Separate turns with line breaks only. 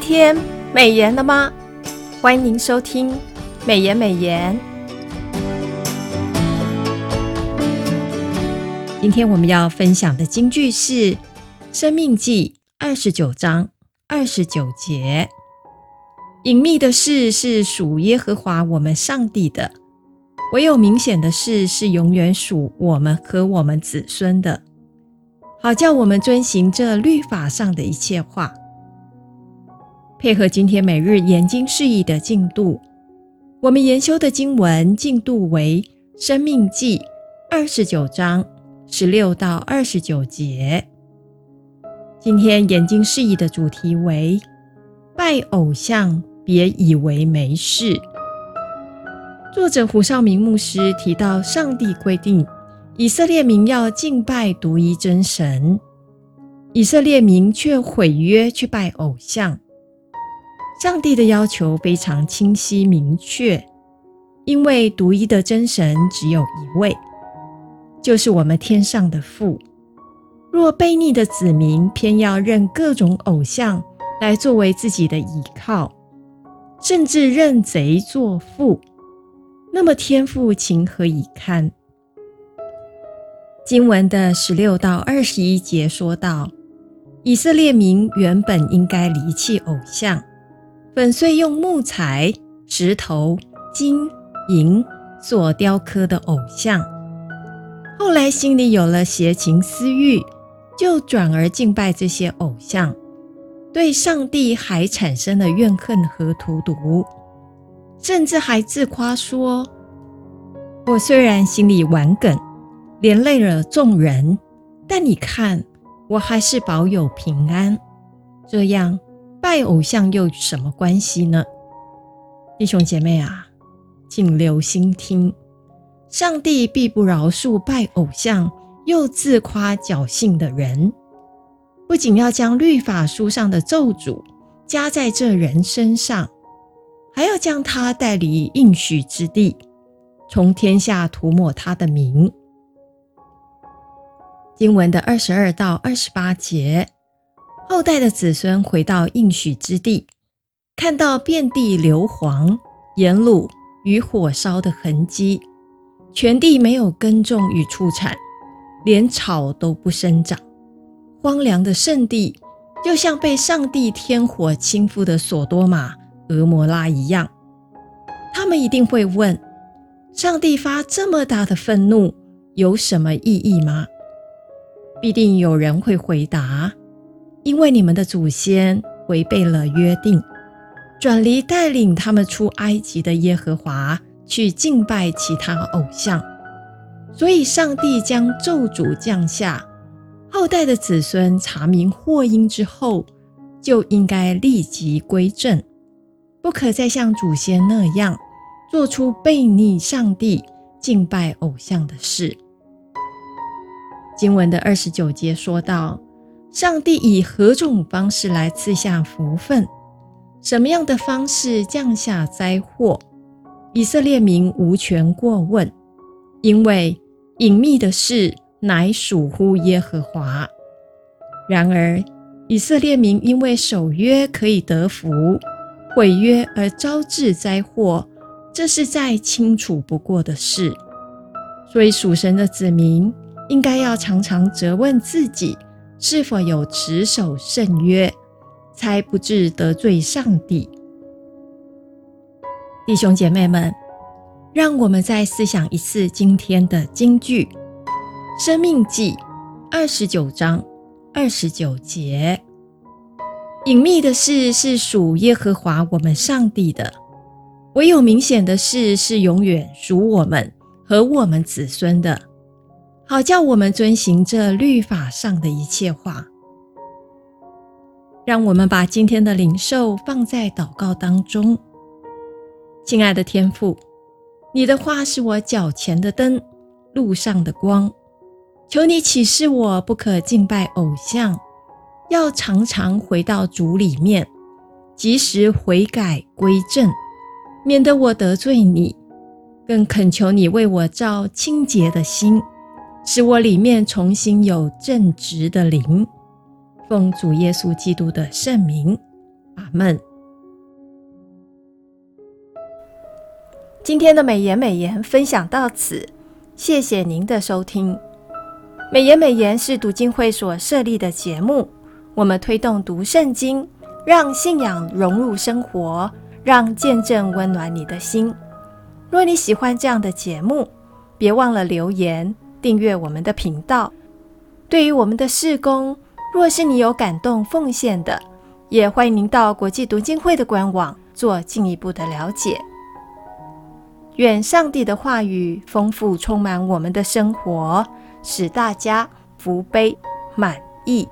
今天美颜了吗？欢迎收听美颜美颜。今天我们要分享的金句是《生命记》二十九章二十九节：“隐秘的事是属耶和华我们上帝的，唯有明显的事是永远属我们和我们子孙的，好叫我们遵行这律法上的一切话。”配合今天每日研经释义的进度，我们研修的经文进度为《生命记》二十九章十六到二十九节。今天研经释义的主题为“拜偶像，别以为没事”。作者胡绍明牧师提到，上帝规定以色列民要敬拜独一真神，以色列民却毁约去拜偶像。上帝的要求非常清晰明确，因为独一的真神只有一位，就是我们天上的父。若悖逆的子民偏要认各种偶像来作为自己的依靠，甚至认贼作父，那么天父情何以堪？经文的十六到二十一节说道：以色列民原本应该离弃偶像。粉碎用木材、石头、金银所雕刻的偶像，后来心里有了邪情私欲，就转而敬拜这些偶像，对上帝还产生了怨恨和荼毒，甚至还自夸说：“我虽然心里顽梗，连累了众人，但你看，我还是保有平安。”这样。拜偶像又什么关系呢？弟兄姐妹啊，请留心听，上帝必不饶恕拜偶像又自夸侥幸的人，不仅要将律法书上的咒诅加在这人身上，还要将他带离应许之地，从天下涂抹他的名。经文的二十二到二十八节。后代的子孙回到应许之地，看到遍地硫磺、盐卤与火烧的痕迹，全地没有耕种与出产，连草都不生长，荒凉的圣地就像被上帝天火倾覆的所多玛、蛾摩拉一样。他们一定会问：上帝发这么大的愤怒有什么意义吗？必定有人会回答。因为你们的祖先违背了约定，转离带领他们出埃及的耶和华，去敬拜其他偶像，所以上帝将咒诅降下。后代的子孙查明祸因之后，就应该立即归正，不可再像祖先那样做出悖逆上帝、敬拜偶像的事。经文的二十九节说道。上帝以何种方式来赐下福分？什么样的方式降下灾祸？以色列民无权过问，因为隐秘的事乃属乎耶和华。然而，以色列民因为守约可以得福，毁约而招致灾祸，这是再清楚不过的事。所以，属神的子民应该要常常责问自己。是否有持守圣约，才不致得罪上帝？弟兄姐妹们，让我们再思想一次今天的金句，《生命记》二十九章二十九节：隐秘的事是属耶和华我们上帝的，唯有明显的事是永远属我们和我们子孙的。好叫我们遵行这律法上的一切话。让我们把今天的领受放在祷告当中。亲爱的天父，你的话是我脚前的灯，路上的光。求你启示我，不可敬拜偶像，要常常回到主里面，及时悔改归正，免得我得罪你。更恳求你为我造清洁的心。使我里面重新有正直的灵，奉主耶稣基督的圣名，阿门。
今天的美言美言分享到此，谢谢您的收听。美言美言是读经会所设立的节目，我们推动读圣经，让信仰融入生活，让见证温暖你的心。若你喜欢这样的节目，别忘了留言订阅我们的频道。对于我们的事工，若是你有感动奉献的，也欢迎您到国际读经会的官网做进一步的了解。愿上帝的话语丰富充满我们的生活，使大家福杯满溢。